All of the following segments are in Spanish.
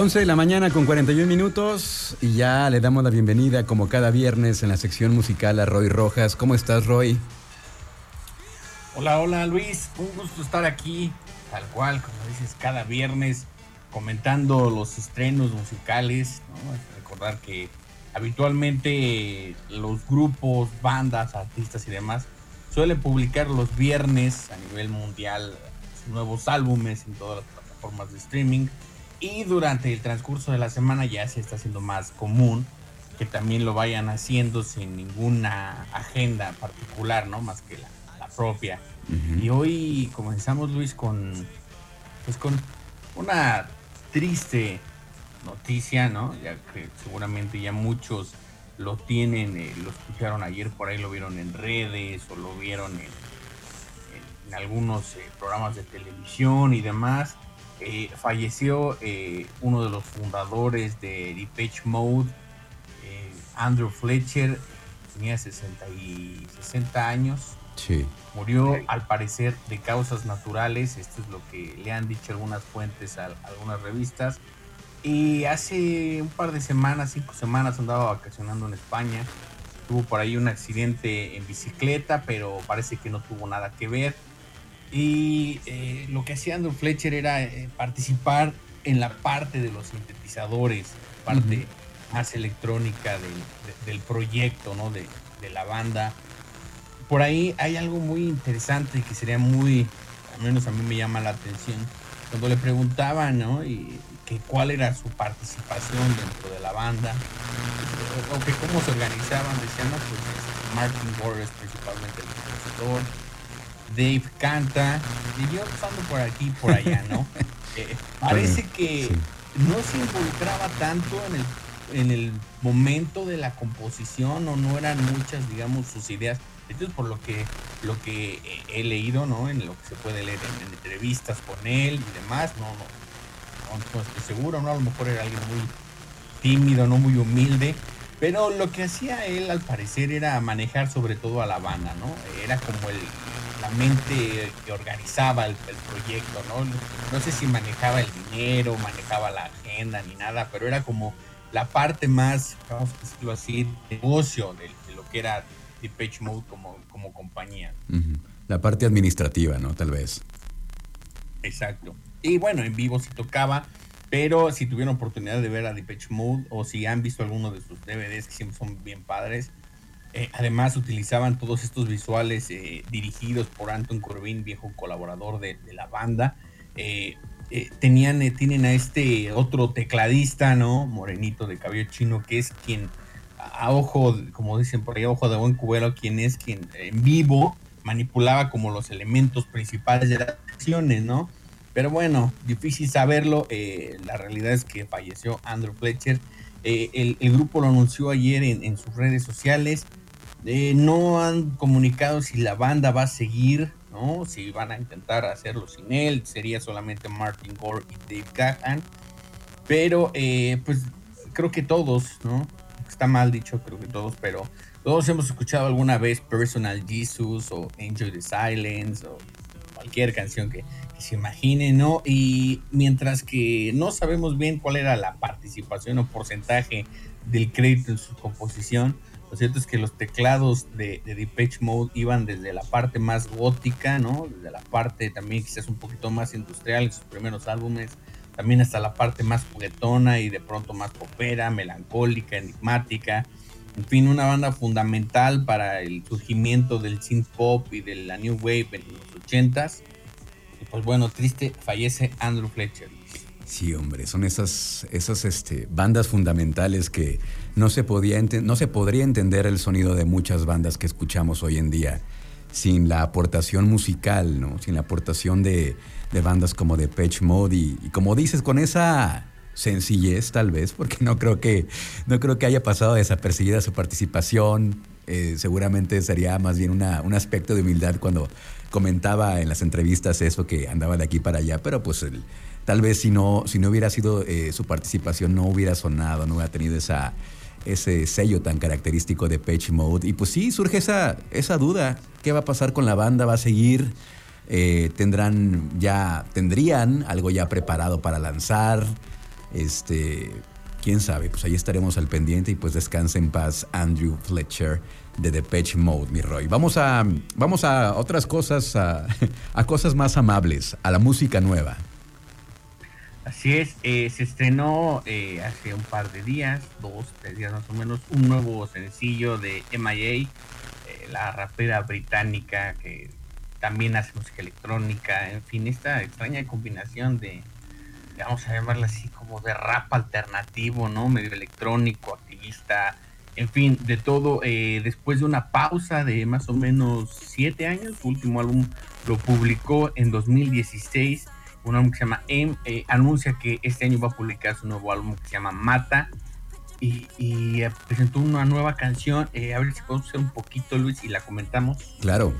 11 de la mañana con 41 minutos y ya le damos la bienvenida como cada viernes en la sección musical a Roy Rojas. ¿Cómo estás, Roy? Hola, hola Luis, un gusto estar aquí, tal cual, como dices, cada viernes comentando los estrenos musicales. Recordar que habitualmente los grupos, bandas, artistas y demás suelen publicar los viernes a nivel mundial nuevos álbumes en todas las plataformas de streaming y durante el transcurso de la semana ya se está haciendo más común que también lo vayan haciendo sin ninguna agenda particular, ¿no? Más que la, propia. Y hoy comenzamos, Luis, con, pues con una triste noticia, ¿no? Ya que seguramente ya muchos lo tienen, eh, lo escucharon ayer por ahí, lo vieron en redes o lo vieron en, algunos eh, programas de televisión y demás. Eh, falleció eh, uno de los fundadores de Depeche Mode, eh, Andrew Fletcher, tenía 60, y 60 años. Sí. Murió al parecer de causas naturales, esto es lo que le han dicho algunas fuentes a, algunas revistas. Y hace un par de semanas, cinco semanas, andaba vacacionando en España. Tuvo por ahí un accidente en bicicleta, pero parece que no tuvo nada que ver y eh, lo que hacía Andrew Fletcher era eh, participar en la parte de los sintetizadores, parte más electrónica del, proyecto, ¿no? De, la banda. Por ahí hay algo muy interesante que sería muy, al menos a mí me llama la atención, cuando le preguntaban, ¿no? Y que cuál era su participación dentro de la banda, o, que cómo se organizaban, decían, no, pues Martin Gore es principalmente el compositor, Dave canta, y yo pasando por aquí y por allá, ¿no? Eh, parece que no se involucraba tanto en el, en el momento de la composición o no eran muchas, digamos, sus ideas. Entonces, por lo que, lo que he leído, ¿no? En lo que se puede leer en, entrevistas con él y demás, no, no, no, estoy seguro, ¿no? A lo mejor era alguien muy tímido, no muy humilde, pero lo que hacía él al parecer era manejar sobre todo a la banda, ¿no? Era como el, la mente que organizaba el, proyecto, ¿no? No sé si manejaba el dinero, manejaba la agenda ni nada, pero era como la parte más, vamos a decirlo así, negocio de, lo que era Depeche Mode como, como compañía. La parte administrativa, ¿no? Tal vez. Exacto. Y bueno, en vivo sí tocaba, pero si tuvieron oportunidad de ver a Depeche Mode o si han visto alguno de sus DVDs que siempre son bien padres, eh, además utilizaban todos estos visuales eh, dirigidos por Anton Corbin, viejo colaborador de, la banda. Eh, tenían, tienen a este otro tecladista, ¿no? Morenito de cabello chino, que es quien, a, ojo, como dicen por ahí, a ojo de buen cubero, quien es quien en vivo manipulaba como los elementos principales de las acciones, ¿no? Pero bueno, difícil saberlo. la realidad es que falleció Andrew Fletcher. El, grupo lo anunció ayer en sus redes sociales. Eh, no han comunicado si la banda va a seguir, ¿no? Si van a intentar hacerlo sin él, sería solamente Martin Gore y Dave Gahan. Pero, eh, pues, creo que todos, ¿no? Está mal dicho, creo que todos, pero todos hemos escuchado alguna vez Personal Jesus o Enjoy the Silence o cualquier canción que, se imagine, ¿no? Y mientras que no sabemos bien cuál era la participación o porcentaje del crédito en su composición, lo cierto es que los teclados de, de Depeche Mode iban desde la parte más gótica, ¿no? Desde la parte también quizás un poquito más industrial en sus primeros álbumes, también hasta la parte más juguetona y de pronto más popera, melancólica, enigmática. En fin, una banda fundamental para el surgimiento del synth pop y de la new wave en los 80s. Y pues bueno, triste, fallece Andrew Fletcher. Sí, hombre, son esas, esas este, bandas fundamentales que no se, podía no se podría entender el sonido de muchas bandas que escuchamos hoy en día sin la aportación musical, ¿no? sin la aportación de, bandas como The Patch Mode y, como dices, con esa sencillez tal vez, porque no creo que, no creo que haya pasado desapercibida su participación. Eh, seguramente sería más bien una, un aspecto de humildad cuando comentaba en las entrevistas eso que andaba de aquí para allá, pero pues tal vez si no, si no hubiera sido eh, su participación, no hubiera sonado, no hubiera tenido esa, ese sello tan característico de Page Mode. Y pues sí, surge esa, esa duda. ¿Qué va a pasar con la banda? ¿Va a seguir? Eh, ¿Tendrán ya, tendrían algo ya preparado para lanzar? Este, quién sabe, pues ahí estaremos al pendiente y pues descanse en paz Andrew Fletcher de Depeche Mode, mi Roy. Vamos a, vamos a otras cosas, a, cosas más amables, a la música nueva. Así es, eh, se estrenó eh, hace un par de días, dos, tres días más o menos, un nuevo sencillo de MIA, eh, la rapera británica que también hace música electrónica, en fin, esta extraña combinación de, vamos a llamarla así, como de rap alternativo, ¿no? Medio electrónico, activista, en fin, de todo. Eh, después de una pausa de más o menos siete años, su último álbum lo publicó en 2016, un álbum que se llama M, eh, anuncia que este año va a publicar su nuevo álbum que se llama Mata. Y, eh, presentó una nueva canción. a ver si podemos hacer un poquito, Luis, y la comentamos. Claro.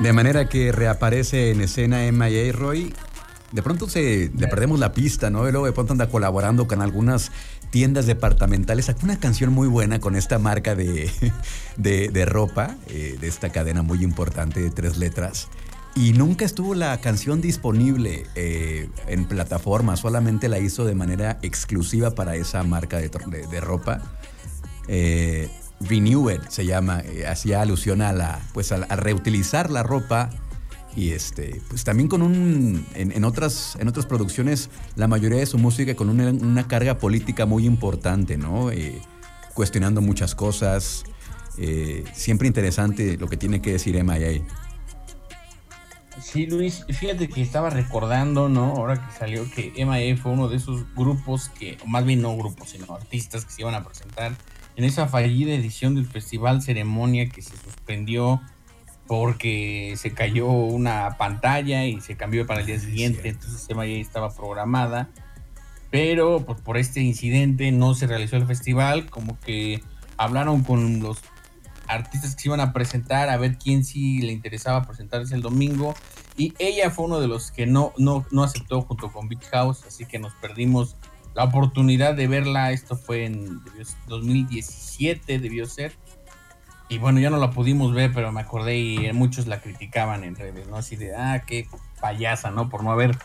De manera que reaparece en escena MIA Roy. De pronto se, le perdemos la pista, ¿no? Y luego de pronto anda colaborando con algunas tiendas departamentales. Sacó una canción muy buena con esta marca de, de, ropa, eh, de esta cadena muy importante de tres letras. Y nunca estuvo la canción disponible eh, en plataforma, solamente la hizo de manera exclusiva para esa marca de, de ropa. Eh, Renewed se llama, eh, hacía alusión a la, pues a, reutilizar la ropa y este, pues también con un, en, otras, en otras producciones, la mayoría de su música con una, carga política muy importante, ¿no? Eh, cuestionando muchas cosas, eh, siempre interesante lo que tiene que decir MIA. Sí, Luis, fíjate que estaba recordando, ¿no? Ahora que salió que MIA fue uno de esos grupos que, más bien no grupos, sino artistas que se iban a presentar en esa fallida edición del festival ceremonia que se suspendió porque se cayó una pantalla y se cambió para el día siguiente, entonces estaba programada, pero pues, por este incidente no se realizó el festival, como que hablaron con los artistas que se iban a presentar a ver quién sí le interesaba presentarse el domingo. Y ella fue uno de los que no, no, no aceptó junto con Beach House, así que nos perdimos la oportunidad de verla. Esto fue en 2017, debió ser. Y bueno, ya no la pudimos ver, pero me acordé y muchos la criticaban en redes, ¿no? Así de, ah, qué payasa, ¿no? Por no haber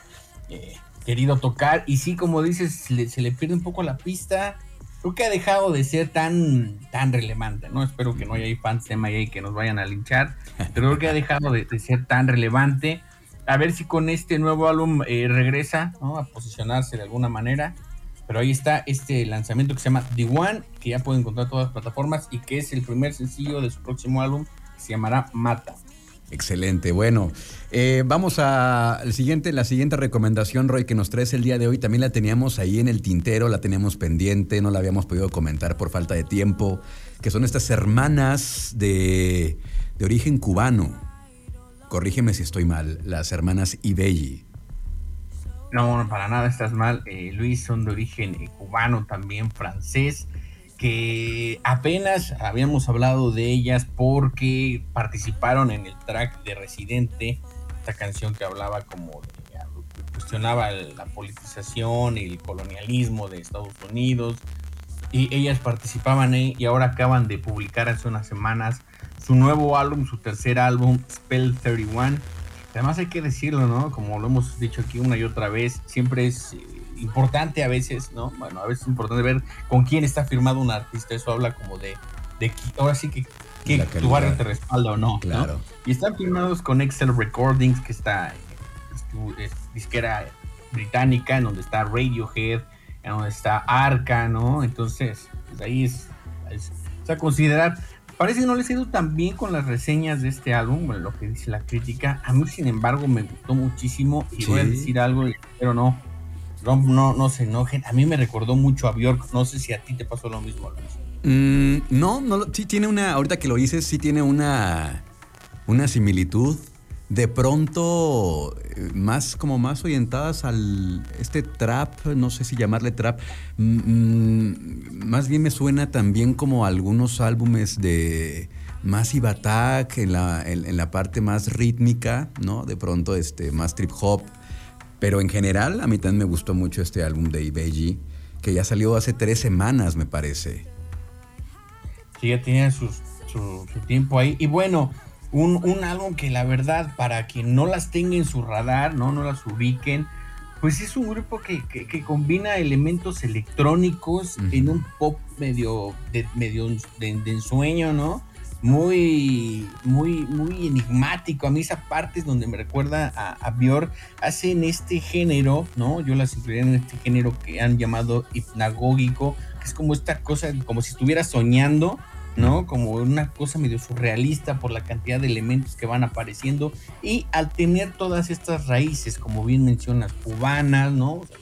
eh, querido tocar. Y sí, como dices, se le, pierde un poco la pista. Creo que ha dejado de ser tan, tan relevante, ¿no? Espero que no haya fans de MIA que nos vayan a linchar. Pero creo que ha dejado de, ser tan relevante. A ver si con este nuevo álbum eh, regresa. A posicionarse de alguna manera. Pero ahí está este lanzamiento que se llama The One, que ya pueden encontrar todas las plataformas y que es el primer sencillo de su próximo álbum, que se llamará Mata. Excelente, bueno, eh, vamos a el siguiente, la siguiente recomendación, Roy, que nos traes el día de hoy. También la teníamos ahí en el tintero, la teníamos pendiente, no la habíamos podido comentar por falta de tiempo, que son estas hermanas de, de origen cubano. Corrígeme si estoy mal, las hermanas Ibelli. No, para nada estás mal. Eh, Luis son de origen eh, cubano, también francés, que apenas habíamos hablado de ellas porque participaron en el track de Residente, esta canción que hablaba como de, cuestionaba la politización y el colonialismo de Estados Unidos. Y ellas participaban ahí y ahora acaban de publicar hace unas semanas su nuevo álbum, su tercer álbum, Spell 31 Además hay que decirlo, ¿no? Como lo hemos dicho aquí una y otra vez, siempre es eh, importante a veces, ¿no? Bueno, a veces es importante ver con quién está firmado un artista. Eso habla como de, de ahora sí que, que tu barrio te respalda o no. Claro. Y están firmados con Excel Recordings, que está es, disquera británica, en donde está Radiohead, en donde está Arca, ¿no? Entonces, pues ahí es, es, es a considerar. Parece que no les ha ido tan bien con las reseñas de este álbum, bueno, lo que dice la crítica. A mí, sin embargo, me gustó muchísimo y voy a decir algo, pero no, no, no, se enojen. A mí me recordó mucho a Bjork. No sé si a ti te pasó lo mismo, Luis. Mm, no, no, sí tiene una, ahorita que lo dices, sí tiene una, una similitud. De pronto, más como más orientadas al este trap, no sé si llamarle trap, mm, mm, más bien me suena también como algunos álbumes de Massive Attack en la, en, la parte más rítmica, ¿no? De pronto este, más trip hop. Pero en general, a mí también me gustó mucho este álbum de Ibeji, que ya salió hace tres semanas, me parece. Sí, ya tiene su, tiempo ahí. Y bueno, un, un, álbum que la verdad, para quien no las tenga en su radar, no, no las ubiquen, pues es un grupo que, combina elementos electrónicos en un pop medio de, medio de, de ensueño, ¿no? muy, muy, muy enigmático. A mí esa parte es donde me recuerda a, a Björk. Hacen este género, ¿no? Yo las incluiría en este género que han llamado hipnagógico, que es como esta cosa, como si estuviera soñando, ¿no? Como una cosa medio surrealista por la cantidad de elementos que van apareciendo. Y al tener todas estas raíces, como bien mencionas, cubanas, ¿no? O sea,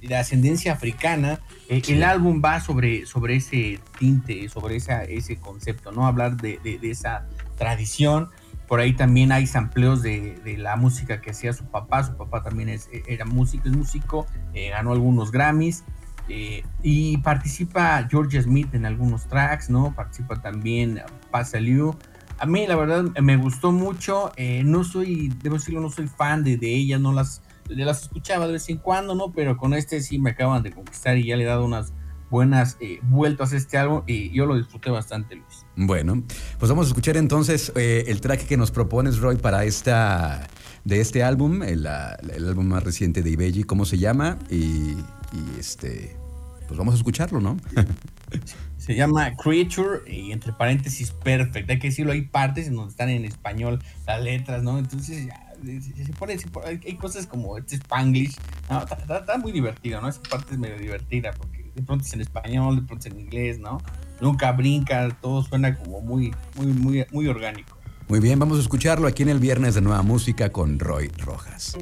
de ascendencia africana, eh, el álbum va sobre, sobre ese tinte, sobre esa, ese concepto, ¿no? Hablar de, esa tradición. Por ahí también hay sampleos de, la música que hacía su papá. Su papá también es, era músico, es músico, eh, ganó algunos Grammys. Eh, y participa George Smith en algunos tracks, ¿no? Participa también Pasa Liu. A mí, la verdad, me gustó mucho. no soy, debo decirlo, no soy fan de, de ella, no las las escuchaba de vez en cuando, ¿no? Pero con este sí me acaban de conquistar y ya le he dado unas buenas eh, vueltas a este álbum y yo lo disfruté bastante, Luis. Bueno, pues vamos a escuchar entonces eh, el track que nos propones, Roy, para esta de este álbum, el, álbum más reciente de Ibeji, ¿cómo se llama? Y, este, pues vamos a escucharlo, ¿no? se llama Creature y entre paréntesis Perfect. Hay que decirlo, hay partes en donde están en español las letras, ¿no? Entonces ya hay cosas como este Spanglish, está, muy divertido, ¿no? Esa parte es medio divertida porque de pronto es en español, de pronto es en inglés, ¿no? Nunca brinca, todo suena como muy, muy, muy, muy orgánico. Muy bien, vamos a escucharlo aquí en el viernes de Nueva Música con Roy Rojas.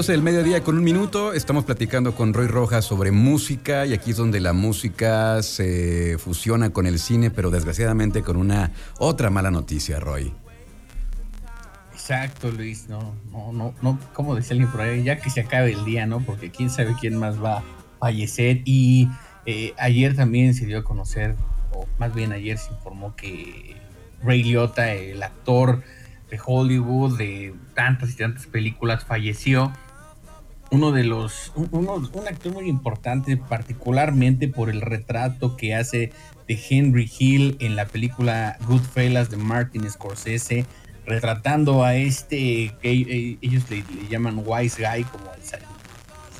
12 del mediodía con un minuto. Estamos platicando con Roy Rojas sobre música y aquí es donde la música se fusiona con el cine, pero desgraciadamente con una otra mala noticia, Roy. Exacto, Luis. No, no, no, no, como decía por ahí, ya que se acabe el día, ¿no? Porque quién sabe quién más va a fallecer. Y eh, ayer también se dio a conocer, o más bien ayer se informó que Ray Liotta, el actor de Hollywood, de tantas y tantas películas, falleció. Uno de los, un actor muy importante, particularmente por el retrato que hace de Henry Hill en la película Goodfellas de Martin Scorsese, retratando a este que eh, ellos le, llaman wise guy, como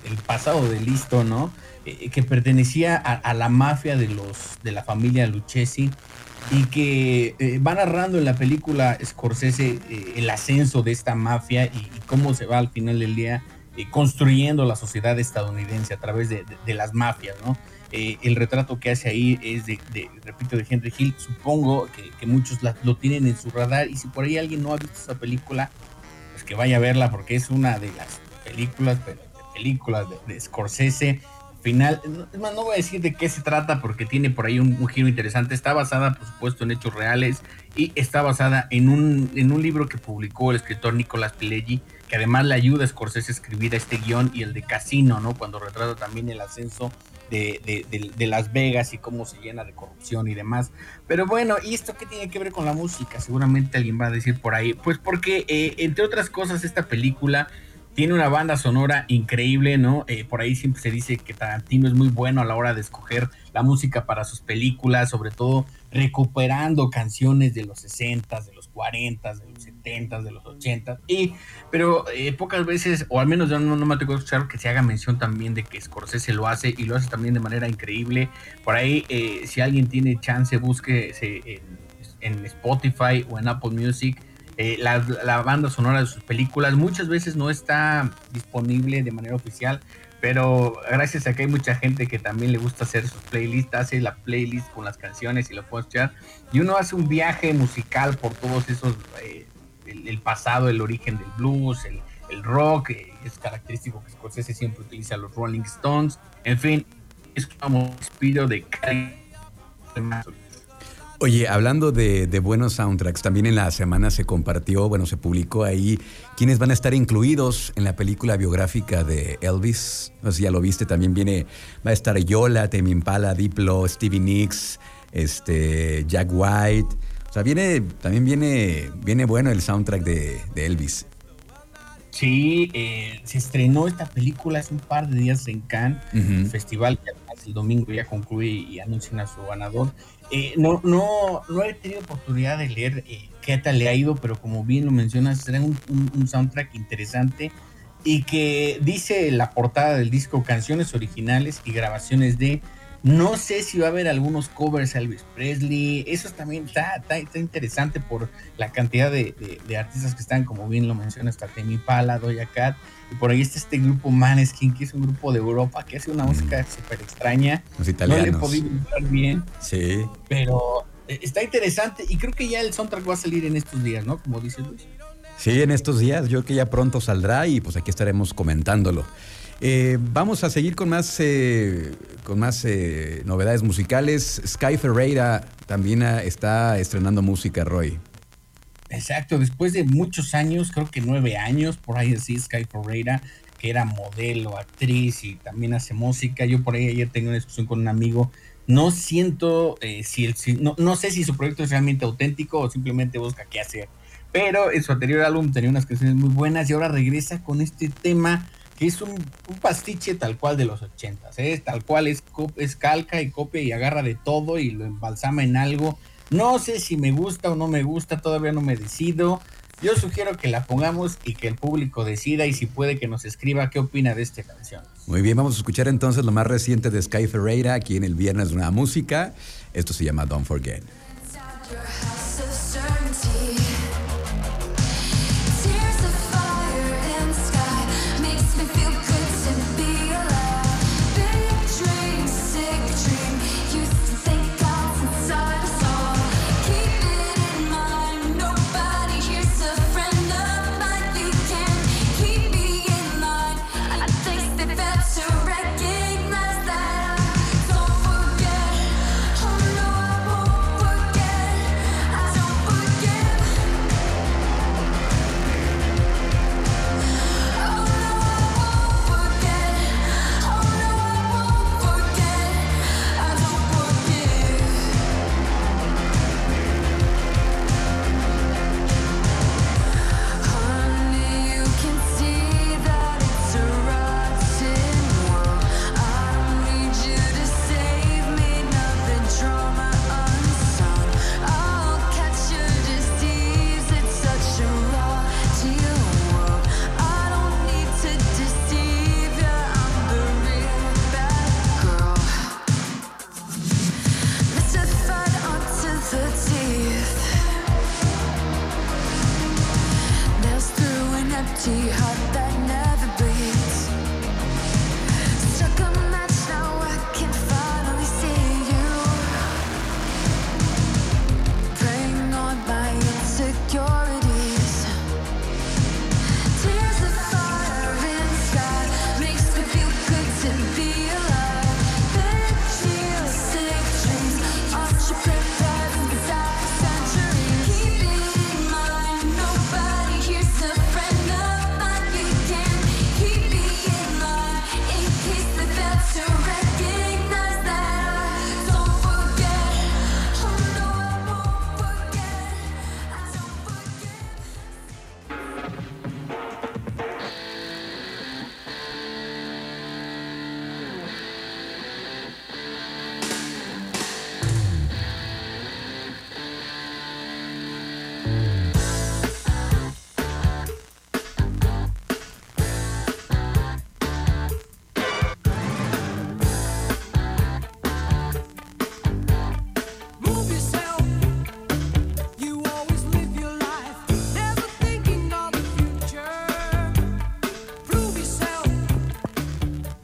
el, pasado de listo, ¿no? Eh, que pertenecía a, la mafia de los de la familia Lucchesi y que eh, va narrando en la película Scorsese eh, el ascenso de esta mafia y, cómo se va al final del día eh, construyendo la sociedad estadounidense a través de, las mafias, ¿no? el retrato que hace ahí es de, repito, de Henry Hill. Supongo que, muchos lo tienen en su radar y si por ahí alguien no ha visto esa película, pues que vaya a verla porque es una de las películas, pero películas de Scorsese final. Es más, no voy a decir de qué se trata porque tiene por ahí un, giro interesante. Está basada, por supuesto, en hechos reales y está basada en un, en un libro que publicó el escritor Nicolás Pileggi, que además le ayuda a Scorsese a escribir este guion y el de Casino, ¿no? Cuando retrata también el ascenso de, Las Vegas y cómo se llena de corrupción y demás. Pero bueno, ¿y esto qué tiene que ver con la música? Seguramente alguien va a decir por ahí. Pues porque, eh, entre otras cosas, esta película tiene una banda sonora increíble, ¿no? Eh, por ahí siempre se dice que Tarantino es muy bueno a la hora de escoger la música para sus películas, sobre todo recuperando canciones de los 60, de los 40, de los 70, de los 80. Y, pero eh, pocas veces, o al menos yo no, me tengo que escuchar que se haga mención también de que Scorsese lo hace y lo hace también de manera increíble. Por ahí, eh, si alguien tiene chance, busque en, Spotify o en Apple Music eh, la, banda sonora de sus películas muchas veces no está disponible de manera oficial, pero gracias a que hay mucha gente que también le gusta hacer sus playlists, hace la playlist con las canciones y lo puede escuchar, y uno hace un viaje musical por todos esos, eh, el, pasado, el origen del blues, el, rock, eh, es característico que Scorsese siempre utiliza los Rolling Stones, en fin, es como espíritu de Oye, hablando de, buenos soundtracks, también en la semana se compartió, bueno, se publicó ahí quiénes van a estar incluidos en la película biográfica de Elvis. No sé si ya lo viste, también viene, va a estar Yola, Temi Impala, Diplo, Stevie Nicks, este, Jack White. O sea, viene, también viene, viene bueno el soundtrack de, Elvis. Sí, eh, se estrenó esta película hace un par de días en Cannes, festival que el domingo ya concluye y anuncian a su ganador. Eh, no, no, no he tenido oportunidad de leer eh, qué tal le ha ido, pero como bien lo mencionas, será un, un, soundtrack interesante y que dice la portada del disco canciones originales y grabaciones de. No sé si va a haber algunos covers a Elvis Presley. Eso también está, está, interesante por la cantidad de, artistas que están, como bien lo mencionas, Temi Pala, Doja Cat. Y por ahí está este grupo Maneskin, que es un grupo de Europa que hace una música súper extraña. Los italianos. No le he podido entrar bien. Sí. Pero eh, está interesante y creo que ya el soundtrack va a salir en estos días, ¿no? Como dice Luis. Sí, en estos días. Yo creo que ya pronto saldrá y pues aquí estaremos comentándolo. Eh, vamos a seguir con más, eh, con más novedades musicales. Sky Ferreira también está estrenando música, Roy. Exacto, después de muchos años, creo que nueve años, por ahí así, Sky Ferreira, que era modelo, actriz y también hace música. Yo por ahí ayer tengo una discusión con un amigo. No siento eh, si, el, no, no, sé si su proyecto es realmente auténtico o simplemente busca qué hacer. Pero en su anterior álbum tenía unas canciones muy buenas y ahora regresa con este tema que es un, pastiche tal cual de los ochentas, ¿eh? tal cual es, es calca y copia y agarra de todo y lo embalsama en algo no sé si me gusta o no me gusta, todavía no me decido. Yo sugiero que la pongamos y que el público decida y si puede que nos escriba qué opina de esta canción. Muy bien, vamos a escuchar entonces lo más reciente de Sky Ferreira aquí en el Viernes una Música. Esto se llama Don't Forget.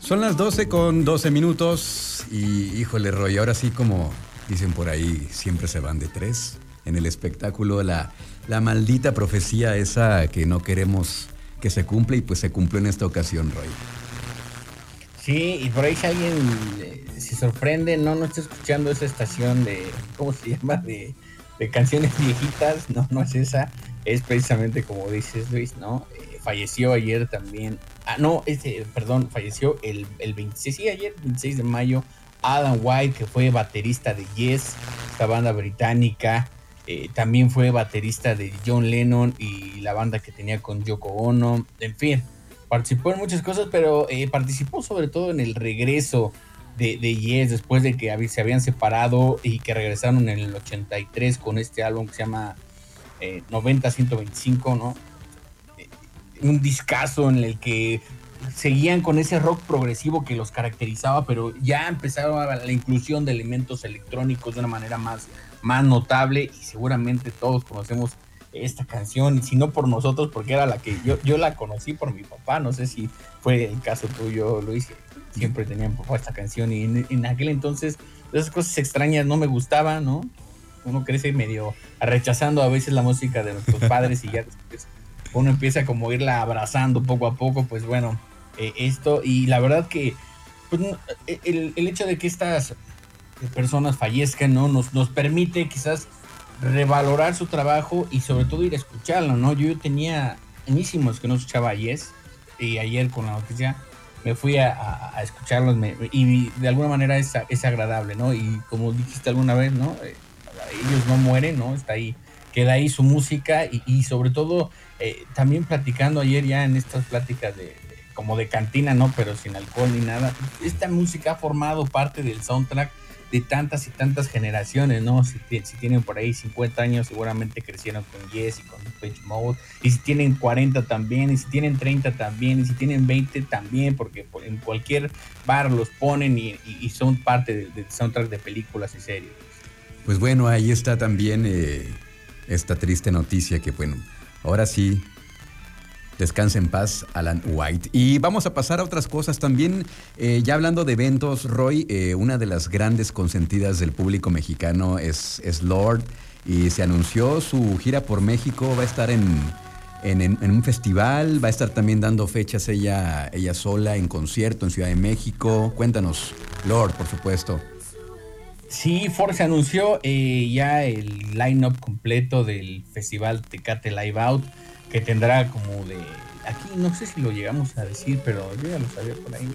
Son las 12 con 12 minutos y híjole Roy, ahora sí como dicen por ahí, siempre se van de tres. En el espectáculo la, la maldita profecía esa que no queremos que se cumpla y pues se cumplió en esta ocasión Roy. Sí, y por ahí si alguien eh, se sorprende, no, no está escuchando esa estación de, ¿cómo se llama? De, de canciones viejitas, no, no es esa, es precisamente como dices Luis, ¿no? falleció ayer también. Ah, no, este, perdón, falleció el, el 26, sí, ayer, 26 de mayo. Adam White, que fue baterista de Yes, esta banda británica. Eh, también fue baterista de John Lennon y la banda que tenía con Yoko Ono. En fin, participó en muchas cosas, pero eh, participó sobre todo en el regreso de, de, Yes después de que se habían separado y que regresaron en el 83 con este álbum que se llama 90-125, eh, ¿no? Un discazo en el que seguían con ese rock progresivo que los caracterizaba, pero ya empezaron la inclusión de elementos electrónicos de una manera más, más notable y seguramente todos conocemos esta canción, y si no por nosotros, porque era la que yo, yo la conocí por mi papá, no sé si fue el caso tuyo, Luis, siempre tenía papá esta canción y en, aquel entonces esas cosas extrañas no me gustaban, ¿no? Uno crece medio rechazando a veces la música de nuestros padres y ya después uno empieza como a irla abrazando poco a poco, pues bueno, eh, esto, y la verdad que pues, eh, el, hecho de que estas personas fallezcan, ¿no? Nos, nos permite quizás revalorar su trabajo y sobre todo ir a escucharlo, ¿no? Yo tenía añísimos que no escuchaba Yes y ayer con la noticia me fui a, escucharlos y de alguna manera es, es, agradable, ¿no? Y como dijiste alguna vez, ¿no? Eh, ellos no mueren, ¿no? Está ahí, queda ahí su música y, y sobre todo eh, también platicando ayer ya en estas pláticas de, como de cantina, ¿no? Pero sin alcohol ni nada. Esta música ha formado parte del soundtrack de tantas y tantas generaciones, ¿no? Si, tienen por ahí 50 años, seguramente crecieron con Yes y con Page Mode. Y si tienen 40 también, y si tienen 30 también, y si tienen 20 también, porque en cualquier bar los ponen y, son parte del, soundtrack de películas y series. Pues bueno, ahí está también eh, esta triste noticia que, bueno, Ahora sí, Descansa en paz, Alan White. Y vamos a pasar a otras cosas también. Eh, ya hablando de eventos, Roy, eh, una de las grandes consentidas del público mexicano es, es, Lord. Y se anunció su gira por México. Va a estar en, en, un festival. Va a estar también dando fechas ella, ella sola en concierto en Ciudad de México. Cuéntanos, Lord, por supuesto. Sí, Ford se anunció eh, ya el line-up completo del festival Tecate Live Out, que tendrá como de. Aquí no sé si lo llegamos a decir, pero yo ya lo sabía por ahí.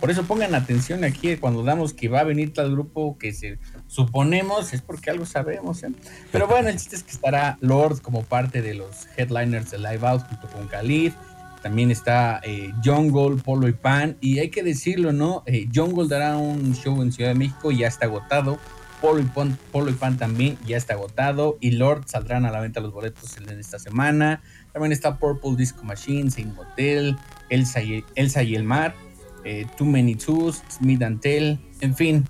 Por eso pongan atención aquí cuando damos que va a venir tal grupo que se suponemos es porque algo sabemos. ¿eh? Pero bueno, el chiste es que estará Lord como parte de los headliners de Live Out junto con Khalid. También está eh, Jungle, Polo y Pan. Y hay que decirlo, ¿no? Eh, Jungle dará un show en Ciudad de México y ya está agotado. Polo y, Pan, Polo y Pan también ya está agotado. Y Lord saldrán a la venta los boletos en esta semana. También está Purple Disco Machine, Sin Hotel, Elsa y, Elsa y el Mar, eh, Too Many Twos, Smith and Tell. En fin,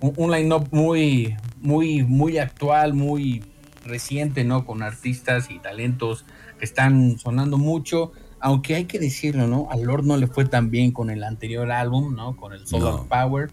un, un line-up muy, muy, muy actual, muy reciente, ¿no? Con artistas y talentos que están sonando mucho aunque hay que decirlo, ¿no? A Lord no le fue tan bien con el anterior álbum, ¿no? Con el Solar Power.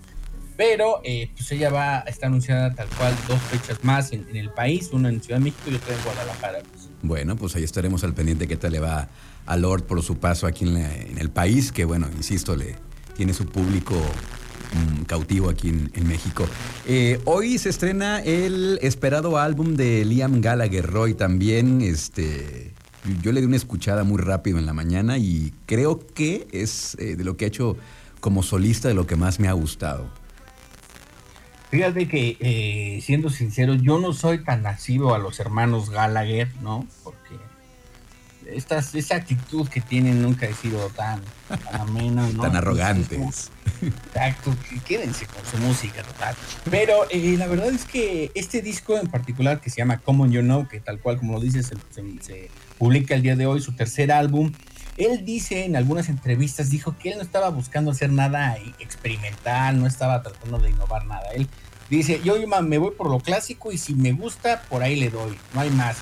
Pero eh, pues ella va, está anunciada tal cual dos fechas más en, el país, una en Ciudad de México y otra en Guadalajara. Pues. Bueno, pues ahí estaremos al pendiente qué tal le va a Lord por su paso aquí en, el país, que bueno, insisto, le tiene su público mm, cautivo aquí en, México. Eh, hoy se estrena el esperado álbum de Liam Gallagher, Roy, también, este, yo le di una escuchada muy rápido en la mañana y creo que es eh, de lo que ha hecho como solista de lo que más me ha gustado. Fíjate que, eh, siendo sincero, yo no soy tan nasivo a los hermanos Gallagher, ¿no? Porque estas, esa actitud que tienen nunca ha sido tan, amena, ¿no? tan arrogantes. Exacto, quédense con su música, total. Pero eh, la verdad es que este disco en particular, que se llama Common You Know, que tal cual como lo dices, se publica el día de hoy, su tercer álbum, él dice en algunas entrevistas, dijo que él no estaba buscando hacer nada experimental, no estaba tratando de innovar nada. Él dice, yo me voy por lo clásico y si me gusta, por ahí le doy, no hay más.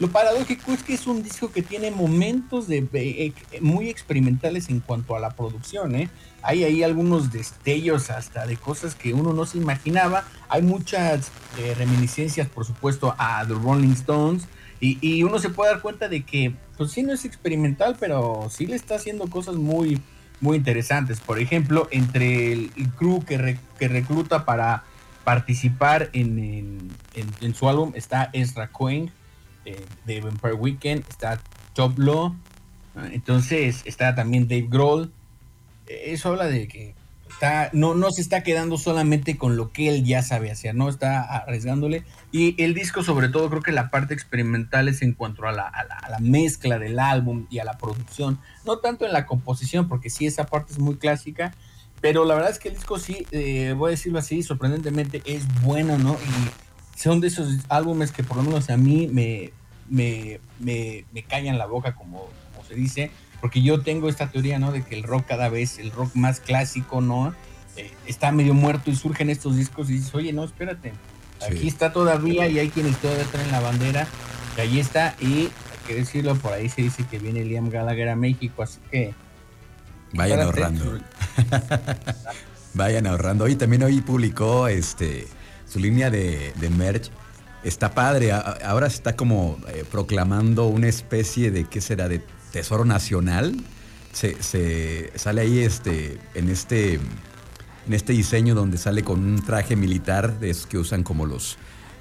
Lo paradójico es que es un disco que tiene momentos de, muy experimentales en cuanto a la producción. ¿eh? Hay ahí algunos destellos hasta de cosas que uno no se imaginaba. Hay muchas eh, reminiscencias, por supuesto, a The Rolling Stones. Y, uno se puede dar cuenta de que, pues sí, no es experimental, pero sí le está haciendo cosas muy, muy interesantes. Por ejemplo, entre el, crew que, que recluta para participar en, su álbum está Ezra Cohen eh, de Vampire Weekend, está Top Law, entonces está también Dave Grohl. Eso habla de que no, no se está quedando solamente con lo que él ya sabe hacer, ¿no? Está arriesgándole. Y el disco, sobre todo, creo que la parte experimental es en cuanto a la, mezcla del álbum y a la producción. No tanto en la composición, porque sí, esa parte es muy clásica. Pero la verdad es que el disco sí, eh, voy a decirlo así, sorprendentemente es bueno, ¿no? Y son de esos álbumes que por lo menos a mí me, me, me, me callan la boca, como se dice porque yo tengo esta teoría, ¿no? De que el rock cada vez, el rock más clásico, ¿no? Eh, está medio muerto y surgen estos discos y dices, oye, no, espérate, aquí está todavía y hay quienes todavía traen la bandera, y ahí está, y hay que decirlo, por ahí se dice que viene Liam Gallagher a México, así que... Vayan ahorrando. Vayan ahorrando. Hoy también hoy publicó este su línea de, merch. Está padre. Ahora se está como eh, proclamando una especie de, ¿qué será? De Tesoro Nacional. Se, sale ahí este, en, este, en este diseño donde sale con un traje militar de esos que usan como los,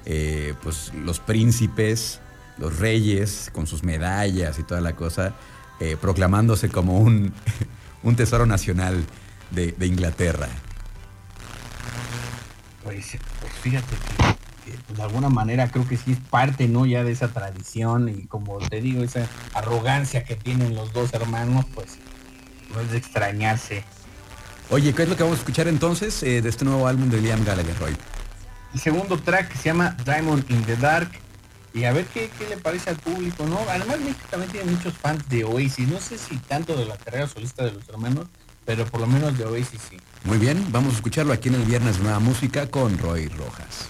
eh, pues, los príncipes, los reyes, con sus medallas y toda la cosa, eh, proclamándose como un, un tesoro nacional de, Inglaterra. Pues, pues fíjate que pues, de alguna manera creo que sí es parte, ¿no? Ya de esa tradición y como te digo, esa arrogancia que tienen los dos hermanos, pues no es de extrañarse. Oye, ¿qué es lo que vamos a escuchar entonces eh, de este nuevo álbum de Liam Gallagher, Roy? El segundo track que se llama Diamond in the Dark. Y a ver qué, le parece al público, ¿no? Además México también tiene muchos fans de Oasis. No sé si tanto de la carrera solista de los hermanos, pero por lo menos de Oasis sí. Muy bien, vamos a escucharlo aquí en el Viernes Nueva Música con Roy Rojas.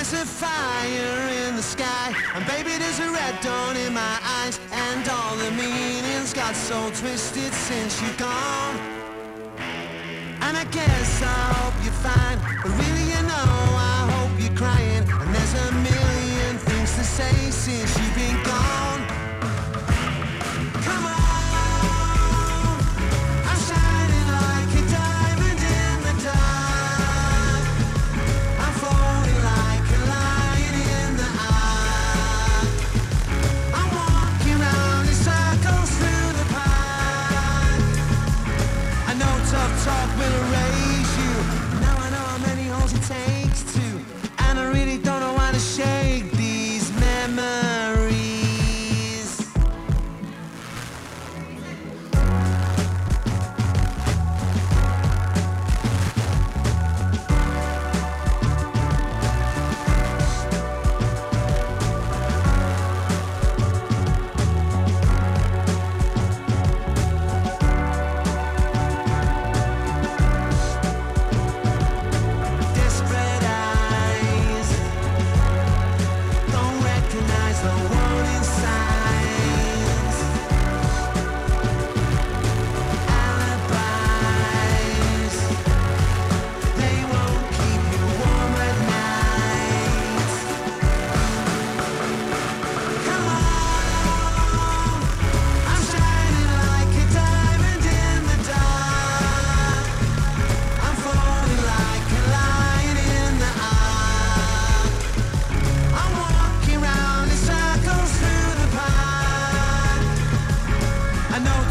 There's a fire in the sky And baby there's a red dawn in my eyes And all the meanings got so twisted since you're gone. And I guess I hope you're fine But really you know I hope you're crying And there's a million things to say since you've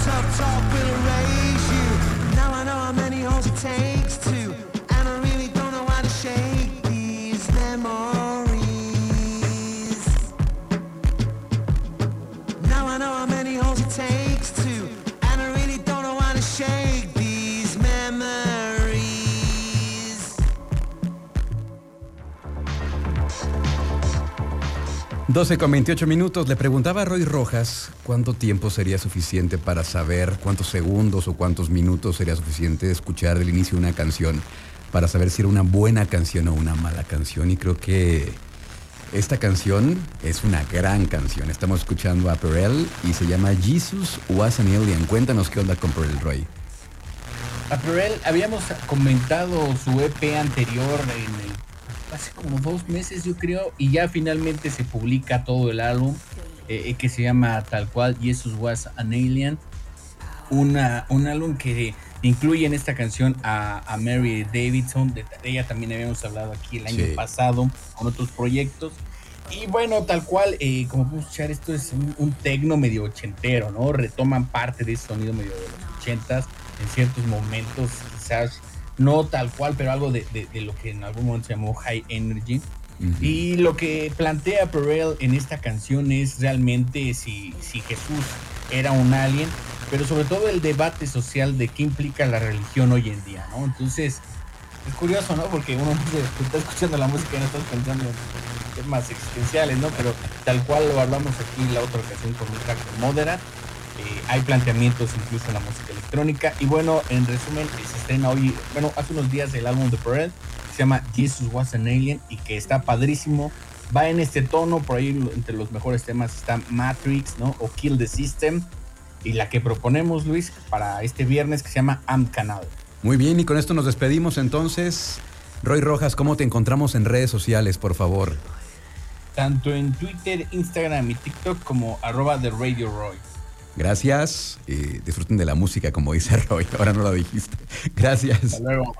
tough talk will erase you. Now I know how many holes it takes. 12 con 28 minutos. Le preguntaba a Roy Rojas cuánto tiempo sería suficiente para saber cuántos segundos o cuántos minutos sería suficiente escuchar el inicio una canción para saber si era una buena canción o una mala canción. Y creo que esta canción es una gran canción. Estamos escuchando a Perel y se llama Jesus Was an Alien. Cuéntanos qué onda con Perel, Roy. A Perel habíamos comentado su EP anterior en el- hace como dos meses yo creo y ya finalmente se publica todo el álbum eh, que se llama tal cual Jesus Was an Alien. Una, un álbum que incluye en esta canción a, a Mary Davidson, de, de ella también habíamos hablado aquí el año Sí. pasado con otros proyectos. Y bueno, tal cual, eh, como podemos escuchar, esto es un, un tecno medio ochentero, ¿no? Retoman parte de ese sonido medio de los ochentas en ciertos momentos, quizás no tal cual, pero algo de, de- de lo que en algún momento se llamó High Energy. Y lo que plantea Perel en esta canción es realmente si, si Jesús era un alien, pero sobre todo el debate social de qué implica la religión hoy en día, ¿no? Entonces, es curioso, ¿no? Porque uno se- está escuchando la música y no estás pensando en temas existenciales, ¿no? Pero tal cual lo hablamos aquí la otra ocasión con un track de. Eh, hay planteamientos incluso en la música electrónica. Y bueno, en resumen, se estrena hoy, bueno, hace unos días el álbum de Perel, que se llama Jesus Was an Alien y que está padrísimo. Va en este tono, por ahí entre los mejores temas está Matrix, ¿no? O Kill the System. Y la que proponemos, Luis, para este viernes que se llama Am Canal. Muy bien, y con esto nos despedimos entonces. Roy Rojas, ¿cómo te encontramos en redes sociales, por favor? Tanto en Twitter, Instagram y TikTok como arroba de Radio Roy. Gracias. y disfruten de la música, como dice Roy. Ahora no lo dijiste. Gracias. Hasta luego.